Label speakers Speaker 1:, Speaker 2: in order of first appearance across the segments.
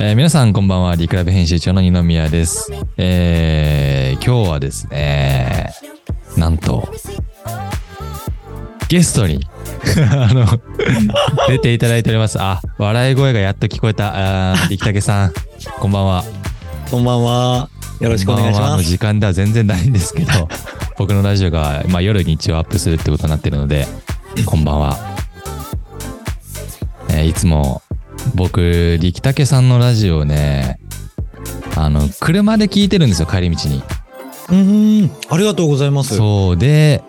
Speaker 1: えー皆さんこんばんは、リクラブ編集長の二宮です。えー今日はですね、なんと、ゲストに、あの、出ていただいております。あ、笑い声がやっと聞こえた。あー力武さん、こんばんは。
Speaker 2: こんばんは。よろしくお願いし
Speaker 1: こんばんはの
Speaker 2: ます。
Speaker 1: 時間では全然ないんですけど、僕のラジオが、まあ、夜に一応アップするってことになってるので、こんばんは。えーいつも僕、力武さんのラジオをね、あの、車で聞いてるんですよ、帰り道に。
Speaker 2: うーん、ありがとうございます。
Speaker 1: そう。で、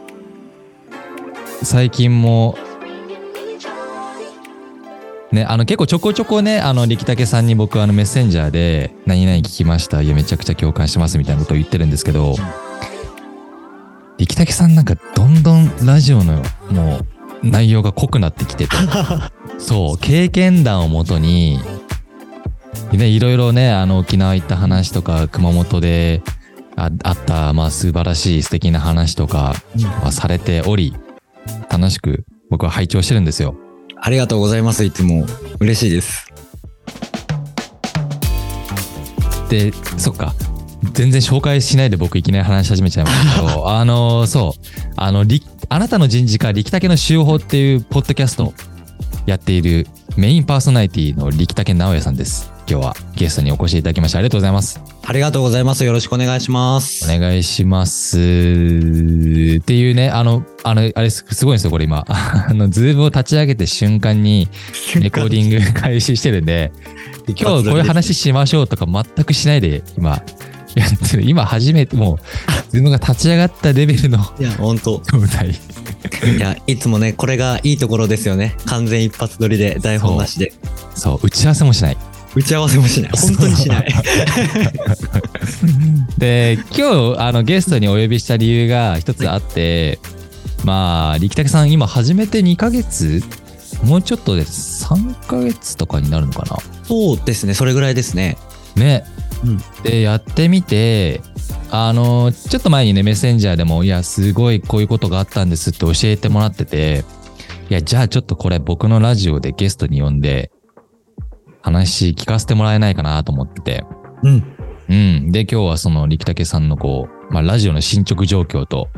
Speaker 1: 最近も、ね、あの結構ちょこちょこね、あの力武さんに僕あのメッセンジャーで何々聞きました。いやめちゃくちゃ共感してますみたいなことを言ってるんですけど、力武さんなんかどんどんラジオのもう内容が濃くなってきてて、そう、経験談をもとに、ね、いろいろね、あの沖縄行った話とか、熊本でああった、まあ素晴らしい素敵な話とか、まあ、されており、楽しく僕は拝聴してるんですよ。
Speaker 2: ありがとうございます。いつも嬉しいです。
Speaker 1: で、そっか。全然紹介しないで僕いきなり話し始めちゃいましたけど、あの、そう。あの、りあなたの人事課力武の週報っていうポッドキャストをやっているメインパーソナリティの力武直也さんです。今日はゲストにお越しいただきましてありがとうございます。
Speaker 2: ありがとうございます。よろしくお願いします。
Speaker 1: お願いします。っていうね、あの、あの、あれすすごいんですよ、これ今。あの、 Zoom を立ち上げて瞬間にレコーディング開始してるんで、今日こういう話しましょうとか全くしないで今やってる。今初めてもう、ズームが立ち上がったレベルの
Speaker 2: いや、本当。
Speaker 1: 状態。
Speaker 2: いや、いつもね、これがいいところですよね。完全一発撮りで、台本なしで。
Speaker 1: そう、打ち合わせもしない。
Speaker 2: 打ち合わせもしない。本当にしない。
Speaker 1: で、今日、あの、ゲストにお呼びした理由が一つあって、まあ、力武さん今始めて2ヶ月？もうちょっとで3ヶ月とかになるのかな？
Speaker 2: そうですね。それぐらいですね。
Speaker 1: ね。
Speaker 2: うん
Speaker 1: で、やってみて、あの、ちょっと前にね、メッセンジャーでも、いや、すごいこういうことがあったんですって教えてもらってて、いや、じゃあちょっとこれ僕のラジオでゲストに呼んで、話聞かせてもらえないかなと思ってて、
Speaker 2: うん。
Speaker 1: うん。で、今日はその力武さんのこう、まあ、ラジオの進捗状況と、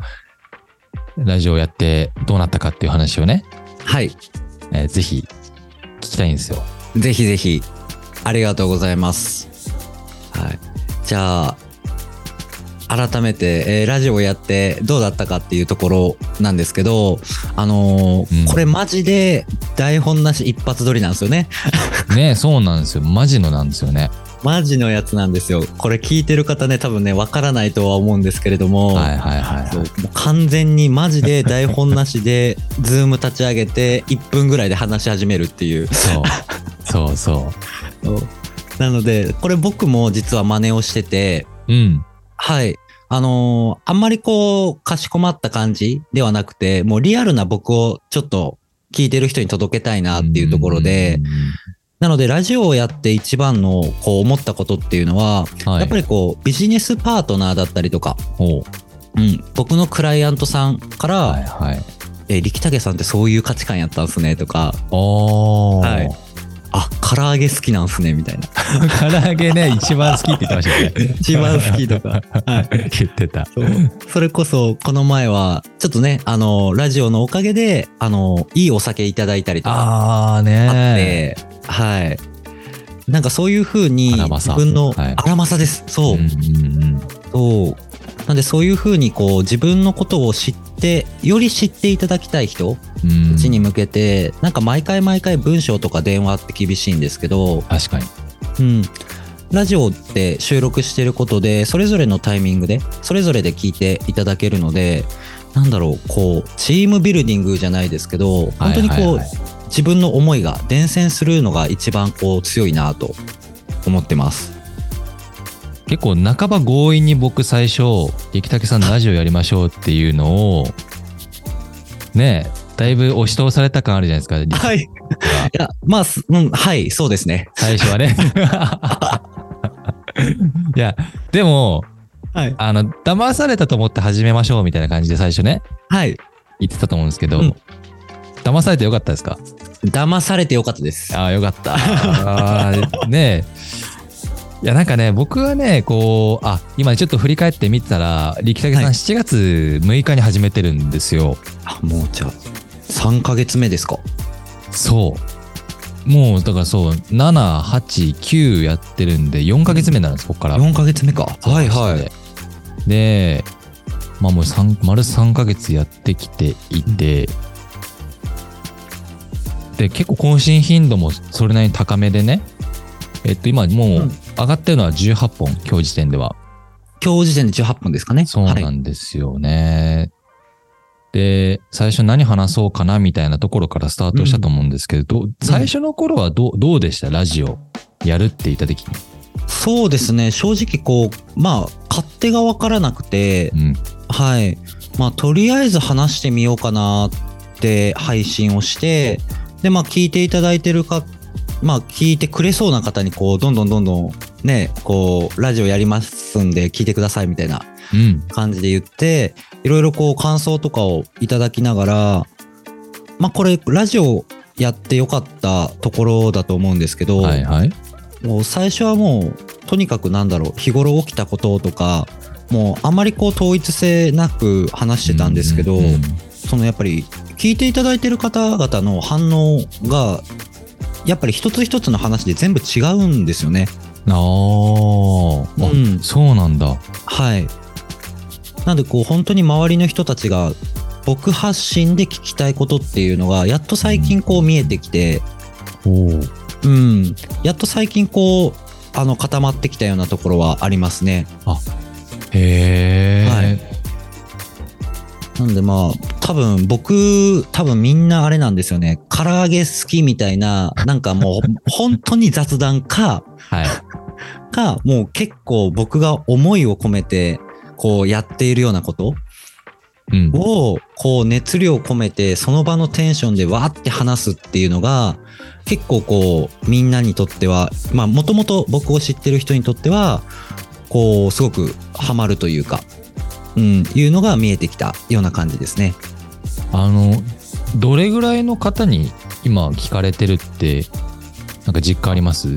Speaker 1: ラジオやってどうなったかっていう話をね、
Speaker 2: はい。
Speaker 1: えーぜひ聞きたいんですよ。
Speaker 2: ぜひぜひ、ありがとうございます。はい。じゃあ、改めて、えーラジオやってどうだったかっていうところなんですけど、あのー
Speaker 1: うん
Speaker 2: これマジで台本なし一発撮りなんですよね。
Speaker 1: ねそうなんですよ。マジのなんですよね。
Speaker 2: マジのやつなんですよ。これ聞いてる方ね、多分ね、わからないとは思うんですけれども、
Speaker 1: はいはいはい、はい。
Speaker 2: 完全にマジで台本なしで、ズーム立ち上げて1分ぐらいで話し始めるっていう。
Speaker 1: そう。そうそう。
Speaker 2: そうなので、これ僕も実は真似をしてて、
Speaker 1: うん。
Speaker 2: はい。あのーあんまりこう、かしこまった感じではなくて、もうリアルな僕をちょっと聞いてる人に届けたいなっていうところで、なのでラジオをやって一番のこう思ったことっていうのは、
Speaker 1: うん、はい、
Speaker 2: やっぱりこう、ビジネスパートナーだったりとか、
Speaker 1: ほ
Speaker 2: うん、僕のクライアントさんから、
Speaker 1: う。はいはい。
Speaker 2: え、力武さんってそういう価値観やったんすねとか。はいあ、唐揚げ好きなんすねみたいな。
Speaker 1: 唐揚げね、一番好きって言ってましたよね。
Speaker 2: 一番好きとか。はい。
Speaker 1: 言ってた。
Speaker 2: そうそれこそ、この前は、ちょっとね、あの、ラジオのおかげで、あの、いいお酒いただいたりとか
Speaker 1: あー
Speaker 2: あっ
Speaker 1: ね
Speaker 2: て、はい。なんかそういう風に、
Speaker 1: 荒政
Speaker 2: 自分の、
Speaker 1: はい
Speaker 2: 荒政です。そうう。
Speaker 1: んうん
Speaker 2: そう。なんでそういう風に、こう、自分のことを知って、より知っていただきたい人
Speaker 1: う
Speaker 2: ちに向けて、なんか毎回毎回文章とか電話って厳しいんですけど、
Speaker 1: 確かに。
Speaker 2: うん。ラジオって収録してることで、それぞれのタイミングで、それぞれで聞いていただけるので、なんだろう、こう、チームビルディングじゃないですけど、本当にこう、
Speaker 1: はいはいはい
Speaker 2: 自分の思いが伝染するのが一番こう強いなと思ってます。
Speaker 1: 結構半ば強引に僕最初力武さんのラジオやりましょうっていうのをねだいぶ押し通された感あるじゃないですか力
Speaker 2: はい。いや、まあ、すうん、はい、そうですね。
Speaker 1: 最初はね いやでも
Speaker 2: はい。
Speaker 1: あの騙されたと思って始めましょうみたいな感じで最初ね
Speaker 2: はい。
Speaker 1: 言ってたと思うんですけど、
Speaker 2: うん
Speaker 1: 騙されてよかったですか？
Speaker 2: 騙されてよかったです。
Speaker 1: ああよかったねえいやなんかね僕はねこうあ今ちょっと振り返ってみてたら力武さん
Speaker 2: はい
Speaker 1: 7月6日に始めてるんですよ、
Speaker 2: あ、もうじゃあ、3ヶ月目ですか？
Speaker 1: そうもうだからそう789やってるんで4ヶ月目なんですここから
Speaker 2: 4ヶ月目か。はいはい。
Speaker 1: でまあもう3丸3ヶ月やってきていて、で結構更新頻度もそれなりに高めでねえっと今もう
Speaker 2: うん
Speaker 1: 上がってるのは18本今日時点では
Speaker 2: 今日時点で18分ですかね。
Speaker 1: そうな
Speaker 2: はい。
Speaker 1: んですよね。で、最初何話そうかなみたいなところからスタートしたと思うんですけど、どう最初の頃はどうどうでした？ラジオやるって言った時に。
Speaker 2: そうですね。正直こう、まあ、勝手がわからなくて
Speaker 1: う、ん。
Speaker 2: はい。まあ、とりあえず話してみようかなって配信をして、で、まあ、聞いていただいてるか、まあ、聞いてくれそうな方に、こう、どんどんどんどん、ね、こう、ラジオやりますんで聞いてくださいみたいな
Speaker 1: うん。
Speaker 2: 感じで言って、いろいろこう、感想とかをいただきながら、まあ、これ、ラジオやってよかったところだと思うんですけど、
Speaker 1: はいはい。
Speaker 2: もう最初はもうとにかくなんだろう日頃起きたこととかもうあんまりこう統一性なく話してたんですけど、そのやっぱり聞いていただいてる方々の反応がやっぱり一つ一つの話で全部違うんですよね。
Speaker 1: あーあ、
Speaker 2: うん
Speaker 1: そうなんだ。
Speaker 2: はい。なんでこう本当に周りの人たちが僕発信で聞きたいことっていうのがやっと最近こう見えてきて、
Speaker 1: おお。
Speaker 2: うん、やっと最近こうあの固まってきたようなところはありますね。
Speaker 1: へえ。
Speaker 2: はいなんでまあ、多分僕、多分みんなあれなんですよね。唐揚げ好きみたいな、なんかもう 本当に雑談か、
Speaker 1: はい。
Speaker 2: か、もう結構僕が思いを込めて、こうやっているようなこと
Speaker 1: うん。
Speaker 2: を、こう熱量込めて、その場のテンションでわーって話すっていうのが、結構こう、みんなにとっては、まあもともと僕を知ってる人にとっては、こう、すごくハマるというか、うん、いうのが見えてきたような感じですね。
Speaker 1: あの、どれぐらいの方に今聞かれてるって、なんか実感あります？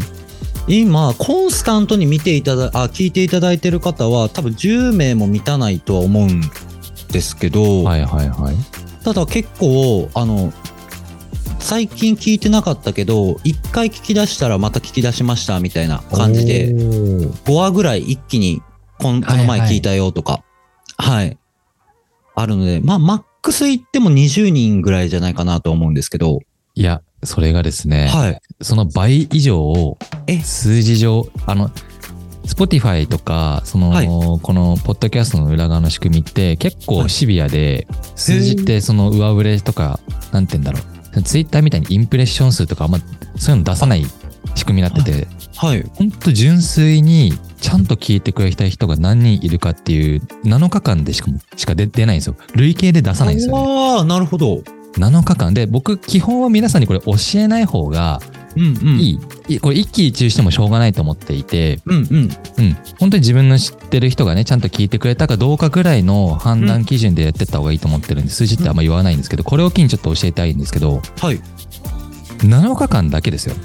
Speaker 2: 今、コンスタントに見ていただ、あ、聞いていただいてる方は、多分10名も満たないとは思うんですけど、
Speaker 1: はいはいはい。
Speaker 2: ただ結構、あの、最近聞いてなかったけど、一回聞き出したらまた聞き出しましたみたいな感じで、
Speaker 1: おー
Speaker 2: 5話ぐらい一気にこんこの前聞いたよとか、はい、あるので、まあ、マックス言っても20人ぐらいじゃないかなと思うんですけど、
Speaker 1: いや、それがですね、
Speaker 2: はい。
Speaker 1: その倍以上を
Speaker 2: え？
Speaker 1: 数字上、あの、Spotify とか、その、
Speaker 2: はい。
Speaker 1: このポッドキャストの裏側の仕組みって結構シビアで、数字ってその上振れとか、なんて言うんだろう。ツイッターみたいにインプレッション数とかあんまそういうの出さない仕組みになってて、
Speaker 2: はい。
Speaker 1: ほんと純粋にちゃんと聞いてくれた人が何人いるかっていう7日間でしかもしか出出ないんですよ。累計で出さないんですよね。
Speaker 2: ああ、なるほど。
Speaker 1: 7日間で僕基本は皆さんにこれ教えない方が
Speaker 2: うんうん。
Speaker 1: いい。いこれ一喜一憂してもしょうがないと思っていて、
Speaker 2: うんうん。
Speaker 1: うん。本当に自分の知ってる人がね、ちゃんと聞いてくれたかどうかぐらいの判断基準でやってった方がいいと思ってるんで、数字ってあんま言わないんですけど、これを機にちょっと教えたいんですけど、
Speaker 2: はい。
Speaker 1: 7日間だけですよ。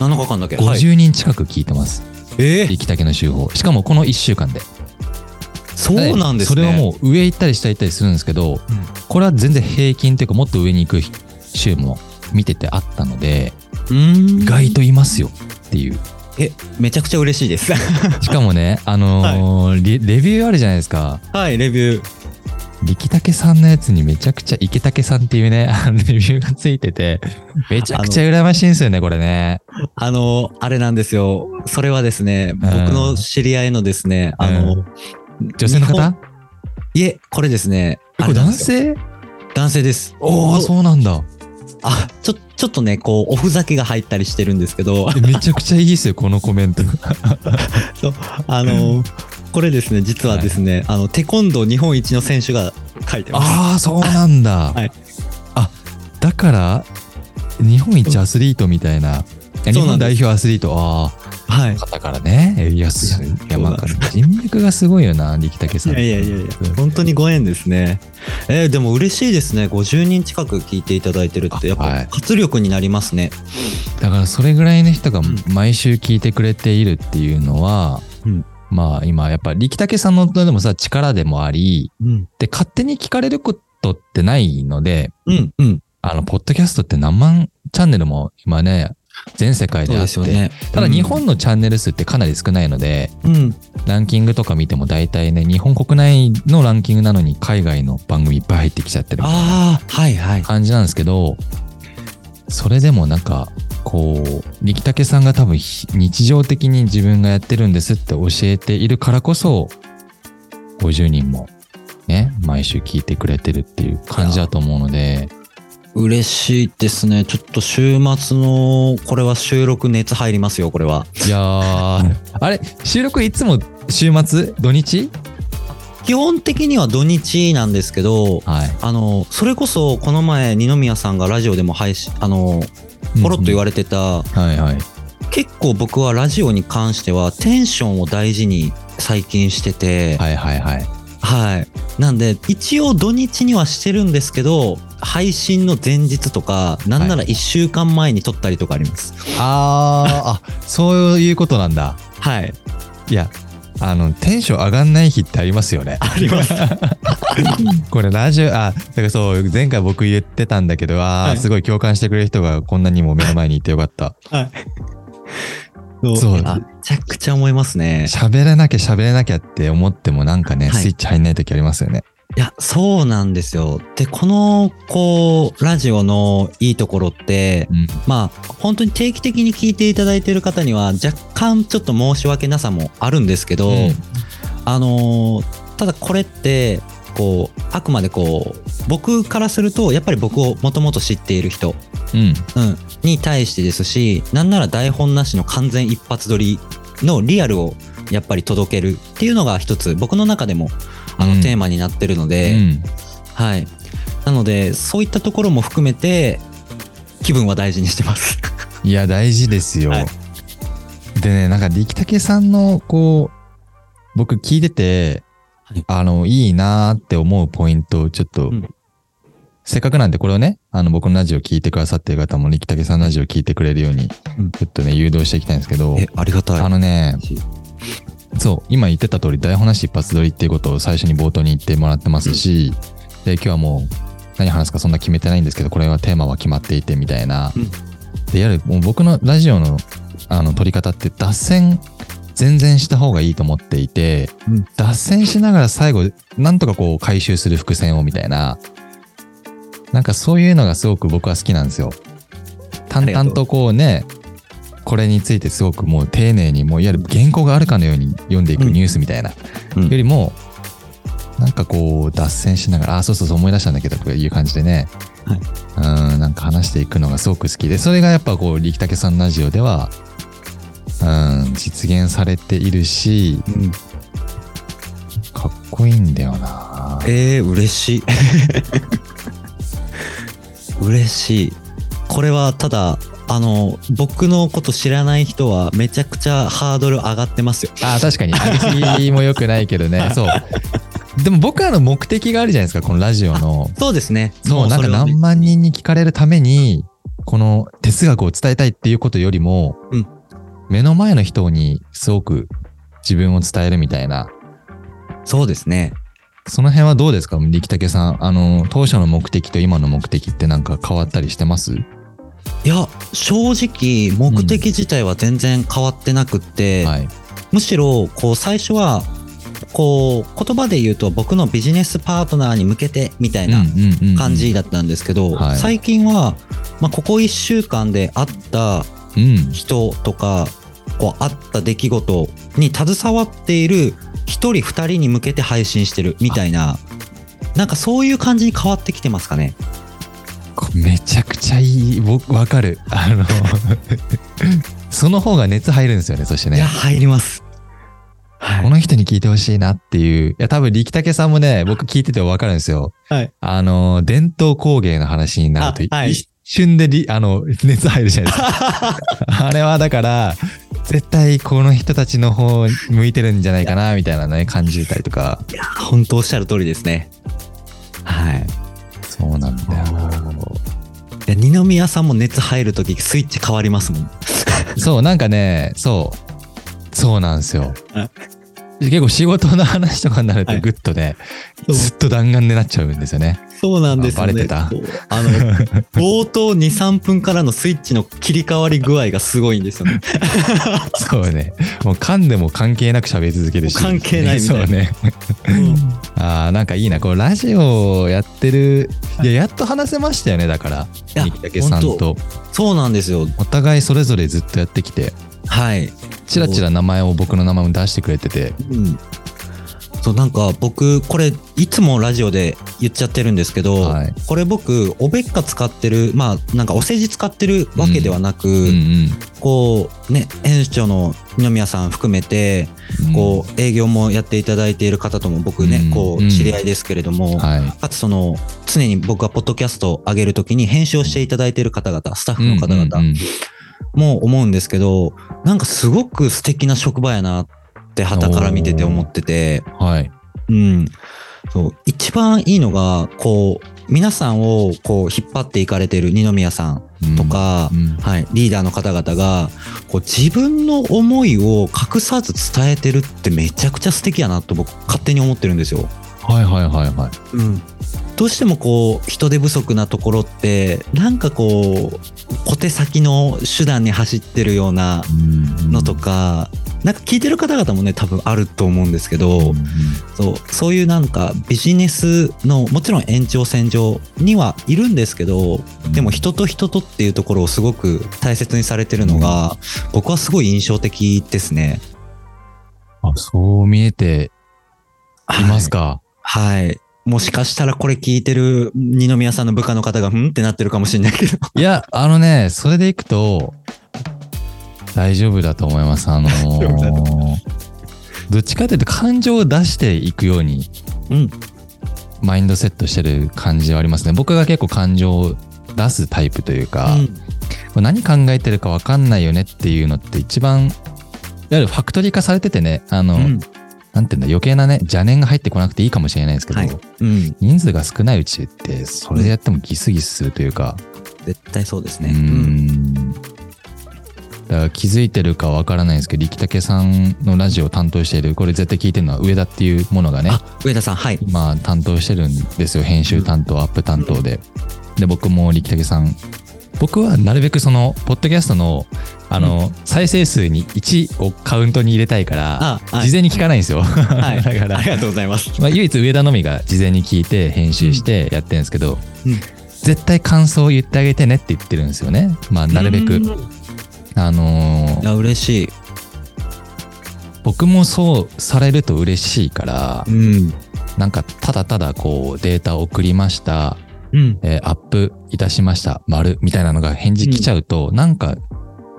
Speaker 2: 7日間だけ。はい。
Speaker 1: 50人近く聞いてます。
Speaker 2: えー？
Speaker 1: 力竹の手法。しかもこの1週間で。
Speaker 2: そうなんですね。
Speaker 1: それはもう上行ったり下行ったりするんですけど、これは全然平均っていうかもっと上に行く週も見ててあったので。意外といますよっていう。
Speaker 2: え、めちゃくちゃ嬉しいです。
Speaker 1: しかもね、あのー レレビューあるじゃないですか。
Speaker 2: はい、レビュー。
Speaker 1: 力竹さんのやつにめちゃくちゃ池竹さんっていうね、あのレビューがついてて、めちゃくちゃ羨ましいんですよね、これね。
Speaker 2: あの、あれなんですよ。それはですね、僕の知り合いのですね、あの、
Speaker 1: 女性の方？
Speaker 2: いえ、これですね。
Speaker 1: えこれ男性？
Speaker 2: 男性です。
Speaker 1: おお、そうなんだ。
Speaker 2: あ、ちょ、ちょっとね、こう、おふざけが入ったりしてるんですけど、
Speaker 1: えめちゃくちゃいいですよ、このコメント。
Speaker 2: そうあの、これですね、実はですね、あの、テコンドー日本一の選手が書いてます。
Speaker 1: ああ、そうなんだ。
Speaker 2: はい
Speaker 1: あ、だから、日本一アスリートみたいな、日本代表アスリート、あ
Speaker 2: はい
Speaker 1: あ、。方からね。いや、すいや、まあ、人脈がすごいよな、力竹さん。
Speaker 2: いやいやいやいや、本当にご縁ですね。えーでも嬉しいですね。50人近く聞いていただいてるって、やっ
Speaker 1: はい
Speaker 2: ぱ活力になりますね。
Speaker 1: だからそれぐらいの人が
Speaker 2: ん
Speaker 1: 毎週聞いてくれているっていうのは、
Speaker 2: うん
Speaker 1: まあ今やっぱ力武さんのでもさ力でもあり、
Speaker 2: うん。
Speaker 1: で勝手に聞かれることってないので、
Speaker 2: うん。うん。
Speaker 1: あの、ポッドキャストって何万チャンネルも今ね、全世界であって、
Speaker 2: ね。
Speaker 1: ただ日本のチャンネル数ってかなり少ないので、
Speaker 2: うん。
Speaker 1: ランキングとか見ても大体ね、日本国内のランキングなのに海外の番組いっぱい入ってきちゃってる
Speaker 2: い。
Speaker 1: 感じなんですけど、それでもなんか、こう、力武さんが多分ひ日常的に自分がやってるんですって教えているからこそ、50人もね、毎週聞いてくれてるっていう感じだと思うので、
Speaker 2: 嬉しいですね。ちょっと週末の、これは収録熱入りますよ、これは。
Speaker 1: いやー、あれ、収録いつも週末？土日？
Speaker 2: 基本的には土日なんですけど、
Speaker 1: はい。
Speaker 2: あの、それこそこの前、二宮さんがラジオでも配信、あの、ポロッと言わ
Speaker 1: れ
Speaker 2: れてた、
Speaker 1: はいはい。
Speaker 2: 結構僕はラジオに関してはテンションを大事に最近してて、
Speaker 1: はいはいはい。
Speaker 2: はい。なんで、一応土日にはしてるんですけど、配信の前日とか、なんなら1週間前に撮ったりとかあります。
Speaker 1: あー、あ、そういうことなんだ。
Speaker 2: はい。
Speaker 1: いや、あの、テンション上がんない日ってありますよね。
Speaker 2: あります。
Speaker 1: これラジオ、あ、だからそう、前回僕言ってたんだけど、あー、
Speaker 2: はい
Speaker 1: すごい共感してくれる人がこんなにも目の前にいてよかった。
Speaker 2: はい。
Speaker 1: そう
Speaker 2: あめちゃくちゃ思いますね。
Speaker 1: 喋らなきゃ喋れなきゃって思ってもなんかね、
Speaker 2: はい
Speaker 1: スイッチ入んない時ありますよね。
Speaker 2: いや、そうなんですよ。で、この、こう、ラジオのいいところって、
Speaker 1: うん。
Speaker 2: まあ、本当に定期的に聞いていただいている方には、若干ちょっと申し訳なさもあるんですけど、
Speaker 1: うん
Speaker 2: あのーただこれって、こう、あくまでこう、僕からすると、やっぱり僕をもともと知っている人、
Speaker 1: うん。
Speaker 2: うん、に対してですし、なんなら台本なしの完全一発撮りのリアルをやっぱり届けるっていうのが一つ、僕の中でも、あの、
Speaker 1: うん
Speaker 2: テーマになってるの
Speaker 1: う
Speaker 2: で、
Speaker 1: ん。
Speaker 2: はい。なので、そういったところも含めて、気分は大事にしてます。
Speaker 1: いや、大事ですよ。
Speaker 2: はい
Speaker 1: でね、なんか力武さんの、こう、僕聞いてて、
Speaker 2: はい
Speaker 1: あの、いいなーって思うポイントをちょっと、
Speaker 2: うん
Speaker 1: せっかくなんでこれをね、あの、僕のラジオ聞いてくださってる方も力武さんのラジオ聞いてくれるように、
Speaker 2: うん
Speaker 1: ちょっとね、誘導していきたいんですけど、
Speaker 2: え、ありがたい。
Speaker 1: あのね、そう、今言ってた通り台本なし一発撮りっていうことを最初に冒頭に言ってもらってますし、で、今日はもう何話すかそんな決めてないんですけど、これはテーマは決まっていてみたいな。
Speaker 2: うん
Speaker 1: で、やる、もう僕のラジオのあの撮り方って脱線全然した方がいいと思っていて、
Speaker 2: うん
Speaker 1: 脱線しながら最後、なんとかこう回収する伏線をみたいな、なんかそういうのがすごく僕は好きなんですよ。淡々とこうね、これについてすごくもう丁寧にもういわゆる原稿があるかのように読んでいくニュースみたいな、
Speaker 2: うん。
Speaker 1: よりもなんかこう脱線しながらあそうそうそう思い出したんだけどとかいう感じでね、
Speaker 2: はい。
Speaker 1: うんなんか話していくのがすごく好きでそれがやっぱこう力武さんのラジオではうん実現されているし
Speaker 2: うん。
Speaker 1: かっこいいんだよな。
Speaker 2: えー、嬉しい。嬉しい。これはただ、あの、僕のこと知らない人はめちゃくちゃハードル上がってますよ。
Speaker 1: あ確かに上げも良くないけどね そうでも僕らの目的があるじゃないですかこのラジオの
Speaker 2: そうですね。
Speaker 1: そう、なんか何万人に聞かれるために、この哲学を伝えたいっていうことよりも、
Speaker 2: うん
Speaker 1: 目の前の人にすごく自分を伝えるみたいな、
Speaker 2: そうですね。
Speaker 1: その辺はどうですか力武さん。あの、当初の目的と今の目的ってなんか変わったりしてます？
Speaker 2: いや、正直、目的自体は全然変わってなくって、
Speaker 1: はい。
Speaker 2: むしろ、こう、最初は、こう、言葉で言うと僕のビジネスパートナーに向けてみたいな感じだったんですけど、
Speaker 1: はい
Speaker 2: 最近は、まあ、ここ1週間で会った
Speaker 1: うん。
Speaker 2: 人とか、こう、あった出来事に携わっている一人二人に向けて配信してるみたいな、なんかそういう感じに変わってきてますかね？
Speaker 1: こめちゃくちゃいい。僕、わかる。あの、その方が熱入るんですよね、そして
Speaker 2: いや、
Speaker 1: ね。
Speaker 2: 入ります。は
Speaker 1: この人に聞いてほしいなっていう。いや、多分力武さんもね、僕聞いててわかるんですよ。
Speaker 2: はい。
Speaker 1: あの、伝統工芸の話になると、
Speaker 2: あはい
Speaker 1: 一瞬でり、あの、熱入るじゃないですか。あれはだから、絶対この人たちの方向いてるんじゃないかな、みたいなね、感じたりとか。
Speaker 2: 本当おっしゃる通りですね。いや二宮さんも熱入るときスイッチ変わりますもん。
Speaker 1: そう、なんかね、そう。そうなんですよ
Speaker 2: あ。
Speaker 1: 結構仕事の話とかになると
Speaker 2: はい
Speaker 1: ぐっとね、
Speaker 2: そう
Speaker 1: ずっと弾丸になっちゃうんですよね。
Speaker 2: そうなんですよね。
Speaker 1: あバレてた
Speaker 2: あの、冒頭2、3分からのスイッチの切り替わり具合がすごいんですよね。
Speaker 1: そうね。もう噛んでも関係なく喋り続けるし。
Speaker 2: 関係ないみたいな
Speaker 1: そうね。ああ、なんかいいな。こう、ラジオやってる。いや、やっと話せましたよね、だから。三木竹さん
Speaker 2: 本
Speaker 1: と。
Speaker 2: そうなんですよ。
Speaker 1: お互いそれぞれずっとやってきて、
Speaker 2: はい。
Speaker 1: チラチラ名前を僕の名前も出してくれてて。
Speaker 2: うん。そう、なんか僕、これ、いつもラジオで言っちゃってるんですけど、
Speaker 1: はい
Speaker 2: これ僕、おべっか使ってる、まあ、なんかお世辞使ってるわけではなく、
Speaker 1: うん
Speaker 2: こう、ね、編集長の二宮さん含めて、
Speaker 1: うん。
Speaker 2: こう、営業もやっていただいている方とも僕ね、
Speaker 1: うん
Speaker 2: こう、
Speaker 1: うん
Speaker 2: 知り合いですけれども、
Speaker 1: はい。
Speaker 2: かつその、常に僕がポッドキャストを上げるときに編集をしていただいている方々、スタッフの方
Speaker 1: うんうん
Speaker 2: 々も思うんですけど、なんかすごく素敵な職場やなって旗から見てて思ってて、
Speaker 1: うんはい。
Speaker 2: うん。そう。一番いいのが、こう、皆さんをこう引っ張っていかれてる二宮さんとか、
Speaker 1: うん
Speaker 2: はい、リーダーの方々が、こう自分の思いを隠さず伝えてるってめちゃくちゃ素敵やなと僕勝手に思ってるんですよ。
Speaker 1: はいはいはいはい。
Speaker 2: うん。どうしてもこう人手不足なところってなんかこう小手先の手段に走ってるようなのとか、なんか聞いてる方々もね多分あると思うんですけど、そうそういうなんかビジネスのもちろん延長線上にはいるんですけどでも人と人とっていうところをすごく大切にされてるのが僕はすごい印象的ですね。
Speaker 1: あ、そう見えていますか？
Speaker 2: はい。はい。もしかしたらこれ聞いてる二宮さんの部下の方がうん？ってなってるかもしれないけど。
Speaker 1: いや、あのね、それでいくと、大丈夫だと思います。あのー どっちかというと感情を出していくように
Speaker 2: うん。
Speaker 1: マインドセットしてる感じはありますね。僕が結構感情を出すタイプというか、
Speaker 2: うん
Speaker 1: 何考えてるか分かんないよねっていうのって一番、いわゆるファクトリー化されててね、あの、
Speaker 2: うん
Speaker 1: なんていうんだ、余計なね、邪念が入ってこなくていいかもしれないですけど、
Speaker 2: はい。うん。
Speaker 1: 人数が少ないうちって、それでやってもギスギスするというか、
Speaker 2: 絶対そうです
Speaker 1: う
Speaker 2: ね。
Speaker 1: ん。だから気づいてるかわからないんですけど、力武さんのラジオを担当している、これ絶対聞いてるのは上田っていうものがね、
Speaker 2: あ、上田さん、はい。
Speaker 1: 今担当してるんですよ。編集担当、アップ担当で。で、僕も力武さん、僕はなるべくその、ポッドキャストの、あの、再生数に1をカウントに入れたいから、
Speaker 2: あ、はい
Speaker 1: 事前に聞かないんですよ。
Speaker 2: はい。
Speaker 1: だから
Speaker 2: あり、がとうございます。
Speaker 1: まあ、唯一上田のみが事前に聞いて編集してやってるんですけど、
Speaker 2: うん
Speaker 1: 絶対感想を言ってあげてねって言ってるんですよね。まあ、なるべく。
Speaker 2: うん
Speaker 1: あのー
Speaker 2: いや、嬉しい。
Speaker 1: 僕もそうされると嬉しいから、
Speaker 2: うん。
Speaker 1: なんかただただこうデータを送りました、
Speaker 2: うん。
Speaker 1: えーアップいたしました、丸みたいなのが返事来ちゃうと、なんか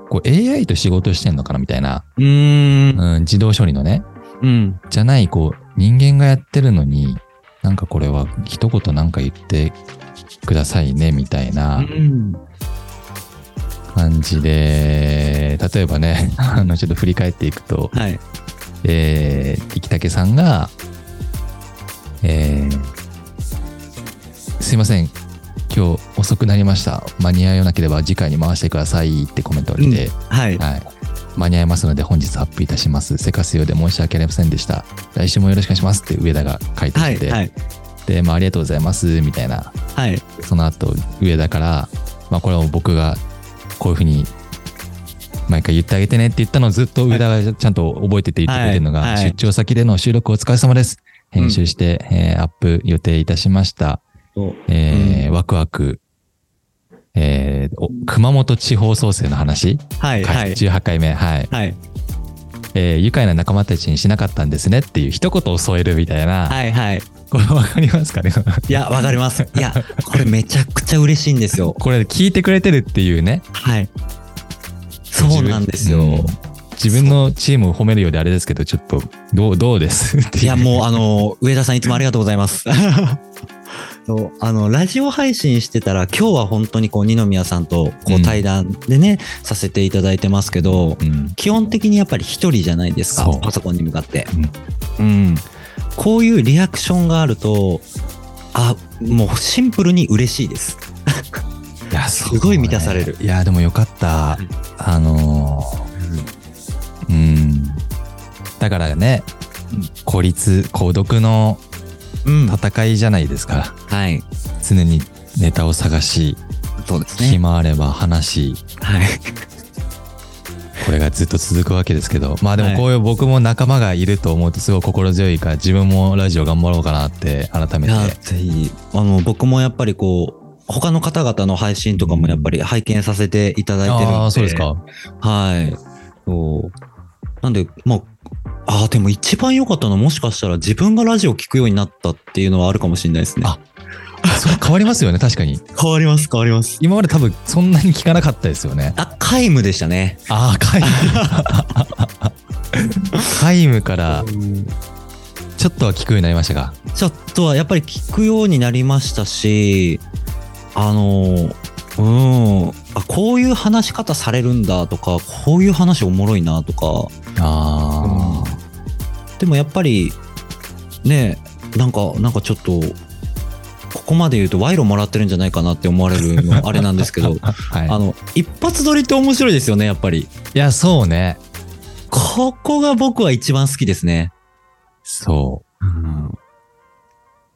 Speaker 1: こう AI と仕事してんのかなみたいな、
Speaker 2: うーん。
Speaker 1: うん、自動処理のね、
Speaker 2: うん。
Speaker 1: じゃないこう人間がやってるのに、なんかこれは一言なんか言ってくださいねみたいな
Speaker 2: うん。
Speaker 1: 感じで、例えばね、あのちょっと振り返っていくと、
Speaker 2: はい。
Speaker 1: えー、生竹さんが、えー、すいません、今日遅くなりました。間に合わなければ次回に回してくださいってコメントが来て、
Speaker 2: はい。
Speaker 1: はい。間に合いますので本日アップいたします。せかすようで申し訳ありませんでした。来週もよろしくお願いしますって上田が書いて
Speaker 2: はい。
Speaker 1: きて、
Speaker 2: はい。
Speaker 1: で、まあありがとうございますみたいな、
Speaker 2: はい。
Speaker 1: その後上田から、まあこれを僕がこういうふうに毎回言ってあげてねって言ったのをずっと上田がちゃんと覚えてて言ってくれてるのが、
Speaker 2: はいはい
Speaker 1: 出張先での収録お疲れ様です。編集して、えーアップ予定いたしました。えーワクワク、えーお熊本地方創生の話、
Speaker 2: はい。はい。
Speaker 1: 18回目、はい。
Speaker 2: はい。
Speaker 1: えー愉快な仲間たちにしなかったんですね？っていう一言を添えるみたいな、
Speaker 2: はい。はい。
Speaker 1: これわかりますかね？
Speaker 2: いや、わかります。いや、これめちゃくちゃ嬉しいんですよ。
Speaker 1: これ聞いてくれてるっていうね。
Speaker 2: はい。そうなんですよ。
Speaker 1: うん自分のチームを褒めるようであれですけど、ちょっと、どう、どうです？い
Speaker 2: や、もう、あの、上田さんいつもありがとうございます。そう、あの、ラジオ配信してたら、今日は本当にこう、二宮さんと、こ
Speaker 1: う
Speaker 2: うん対談でね、させていただいてますけど、
Speaker 1: うん。
Speaker 2: 基本的にやっぱり一人じゃないですかパソコンに向かって。うん。こういうリアクションがあると、あ、もうシンプルに嬉しいです。
Speaker 1: いや、
Speaker 2: すごい満たされる
Speaker 1: いや、でもよかった。あのーうん。だからね、
Speaker 2: うん
Speaker 1: 孤立、孤独の
Speaker 2: うん。
Speaker 1: 戦いじゃないですか。
Speaker 2: はい。
Speaker 1: 常にネタを探し、
Speaker 2: そうですね。
Speaker 1: 暇あれば話し、
Speaker 2: はい。
Speaker 1: これがずっと続くわけですけど、まあで
Speaker 2: はい
Speaker 1: もこういう僕も仲間がいると思うとすごい心強いから、自分もラジオ頑張ろうかなって改めて。
Speaker 2: あの、僕もやっぱりこう、他の方々の配信とかもやっぱり拝見させていただいてるんで。
Speaker 1: ああ、そうですか。
Speaker 2: はい。そう。なんで、まあ、ああ、でも一番良かったのはもしかしたら自分がラジオ聞くようになったっていうのはあるかもしれないですね。
Speaker 1: あそう変わりますよね、確かに。
Speaker 2: 変わります、変わります。
Speaker 1: 今まで多分そんなに聞かなかったですよね。
Speaker 2: あ、皆無でしたね。
Speaker 1: ああ、皆無。皆無からちょっとは聞くようになりましたが。
Speaker 2: ちょっとはやっぱり聞くようになりましたし、あの、うん、あ、こういう話し方されるんだとか、こういう話おもろいなとか、
Speaker 1: あ
Speaker 2: でもやっぱり、ね、なんか、なんかちょっと、ここまで言うと賄賂もらってるんじゃないかなって思われるのあれなんですけど、
Speaker 1: あ。はい。
Speaker 2: あの、一発撮りって面白いですよね、やっぱり。
Speaker 1: いや、そうね。
Speaker 2: ここが僕は一番好きですね。
Speaker 1: そう。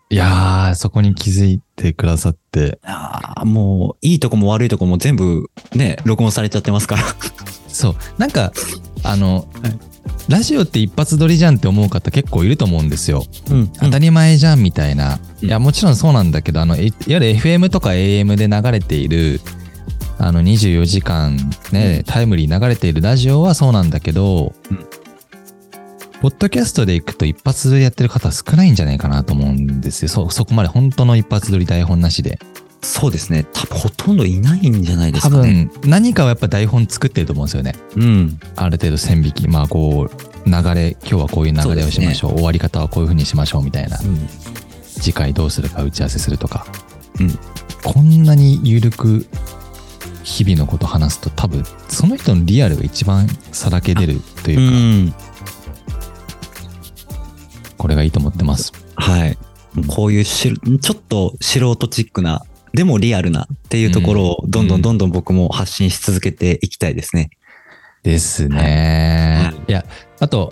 Speaker 1: いやー、そこに気づいてくださって。
Speaker 2: ああ、もう、いいとこも悪いとこも全部ね、録音されちゃってますから。
Speaker 1: そう。なんか、あの、
Speaker 2: はい
Speaker 1: ラジオって一発撮りじゃんって思う方結構いると思うんですよ。
Speaker 2: うん。
Speaker 1: 当たり前じゃんみたいな。
Speaker 2: うん
Speaker 1: いや、もちろんそうなんだけど、あの、いいわゆる FM とか AM で流れている、あの、24時間ね、タイムリーに流れているラジオはそうなんだけど、
Speaker 2: うん
Speaker 1: ポッドキャストで行くと一発撮りやってる方少ないんじゃないかなと思うんですよ。そ、そこまで本当の一発撮り台本なしで。
Speaker 2: そうですね。多分ほとんどいないんじゃないです
Speaker 1: 多
Speaker 2: かね。
Speaker 1: 分、何かはやっぱ台本作ってると思うんですよね。
Speaker 2: うん。
Speaker 1: ある程度線引き。まあ、こう、流れ、今日はこういう流れをしましょう。終わり方はこういう風にしましょうみたいな。
Speaker 2: うん。
Speaker 1: 次回どうするか打ち合わせするとか。
Speaker 2: うん
Speaker 1: こんなに緩く日々のこと話すと多分その人のリアルが一番さらけ出るというか、
Speaker 2: うん。
Speaker 1: これがいいと思ってます。
Speaker 2: はい。こういうしちょっと素人チックな、でもリアルなっていうところをどんどんどんどん僕も発信し続けていきたいですね。
Speaker 1: ですね。
Speaker 2: はい
Speaker 1: い、や、あと、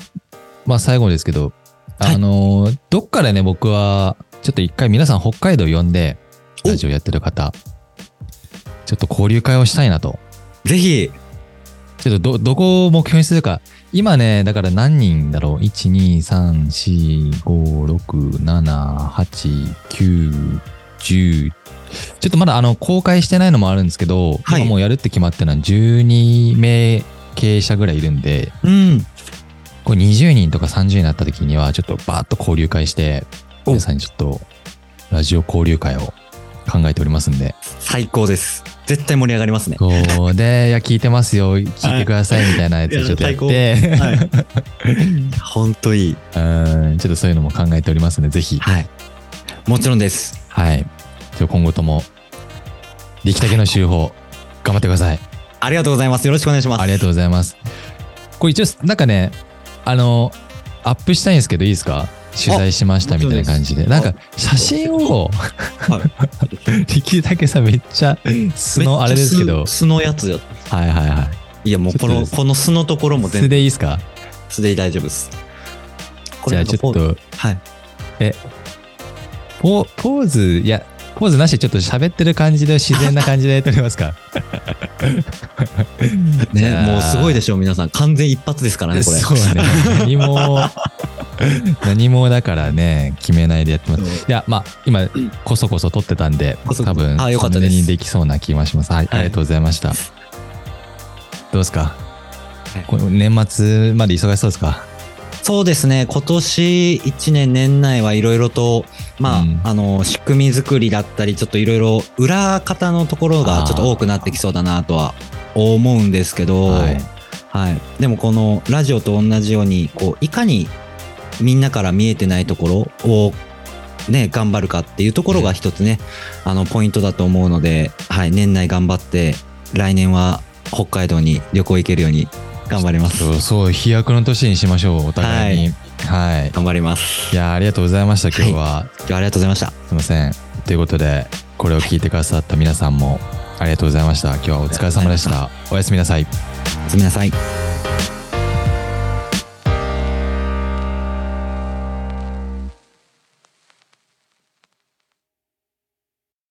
Speaker 1: まあ最後ですけど、
Speaker 2: はい
Speaker 1: あのー、どっかでね、僕は、ちょっと一回皆さん北海道呼んで、
Speaker 2: お
Speaker 1: ラジオやってる方、ちょっと交流会をしたいなと。
Speaker 2: ぜひ、
Speaker 1: ちょっとど、どこを目標にするか。今ね、だから何人だろう ?1、2、3、4、5、6、7、8、9、10。ちょっとまだあの、公開してないのもあるんですけど、
Speaker 2: はい
Speaker 1: 今もうやるって決まってるのは12名経営者ぐらいいるんで、
Speaker 2: うん。
Speaker 1: これ20人とか30人になった時には、ちょっとバーッと交流会して、
Speaker 2: お
Speaker 1: 皆さんにちょっと、ラジオ交流会を考えておりますんで。
Speaker 2: 最高です。絶対盛り上がりますね。
Speaker 1: そうで、いや、聞いてますよ、聞いてくださいみたいなやつをちょっとやって、
Speaker 2: はい。ほんといい。
Speaker 1: うんちょっとそういうのも考えておりますので、ぜひ、
Speaker 2: はい。もちろんです。
Speaker 1: はい。今後とも、力竹の集法、頑張ってください。
Speaker 2: ありがとうございます。よろしくお願いします。
Speaker 1: ありがとうございます。これ一応、なんかね、あの、アップしたいんですけど、いいですか？取材しましたみたいな感じで。なんか、写真を、
Speaker 2: はい
Speaker 1: 力竹さんめっちゃ素のあれですけど
Speaker 2: 素素のやつや。
Speaker 1: はいはいはい
Speaker 2: や、もうこの、この素のところも
Speaker 1: い。素
Speaker 2: 全部
Speaker 1: でいいですか？
Speaker 2: 素で大丈夫です。こ
Speaker 1: じゃあちょっと、
Speaker 2: はい。
Speaker 1: ポポーズ、いや、ポーズなしでちょっと喋ってる感じで自然な感じで撮りますか？じ
Speaker 2: ね、もうすごいでしょう、皆さん。完全一発ですからね、これ。
Speaker 1: そうね。何も、何もだからね、決めないでやってます。いや、まあ、今、こそこそ撮ってたんで、多分、
Speaker 2: あよかったで
Speaker 1: にできそうな気がします。はい、
Speaker 2: はい
Speaker 1: ありがとうございました。どうですか？
Speaker 2: はい
Speaker 1: 年末まで忙しそうですか？
Speaker 2: そうですね、今年1年年内はいろいろと、まあ、
Speaker 1: うん。
Speaker 2: あの、仕組み作りだったり、ちょっといろいろ裏方のところがちょっと多くなってきそうだなとは思うんですけど、
Speaker 1: はい。
Speaker 2: はい。でもこのラジオと同じように、こう、いかにみんなから見えてないところをね、頑張るかっていうところが一つね、あの、ポイントだと思うので、はい、年内頑張って、来年は北海道に旅行行けるように頑張ります。
Speaker 1: そう、そう、飛躍の年にしましょう、お互いに。はい。
Speaker 2: 頑張ります。
Speaker 1: いや、ありがとうございました、今日は。
Speaker 2: 今日はありがとうございました。
Speaker 1: すいません。ということで、これを聞いてくださった皆さんもありがとうございました。今日はお疲れ様でした。おやすみなさい。
Speaker 2: おやすみなさい。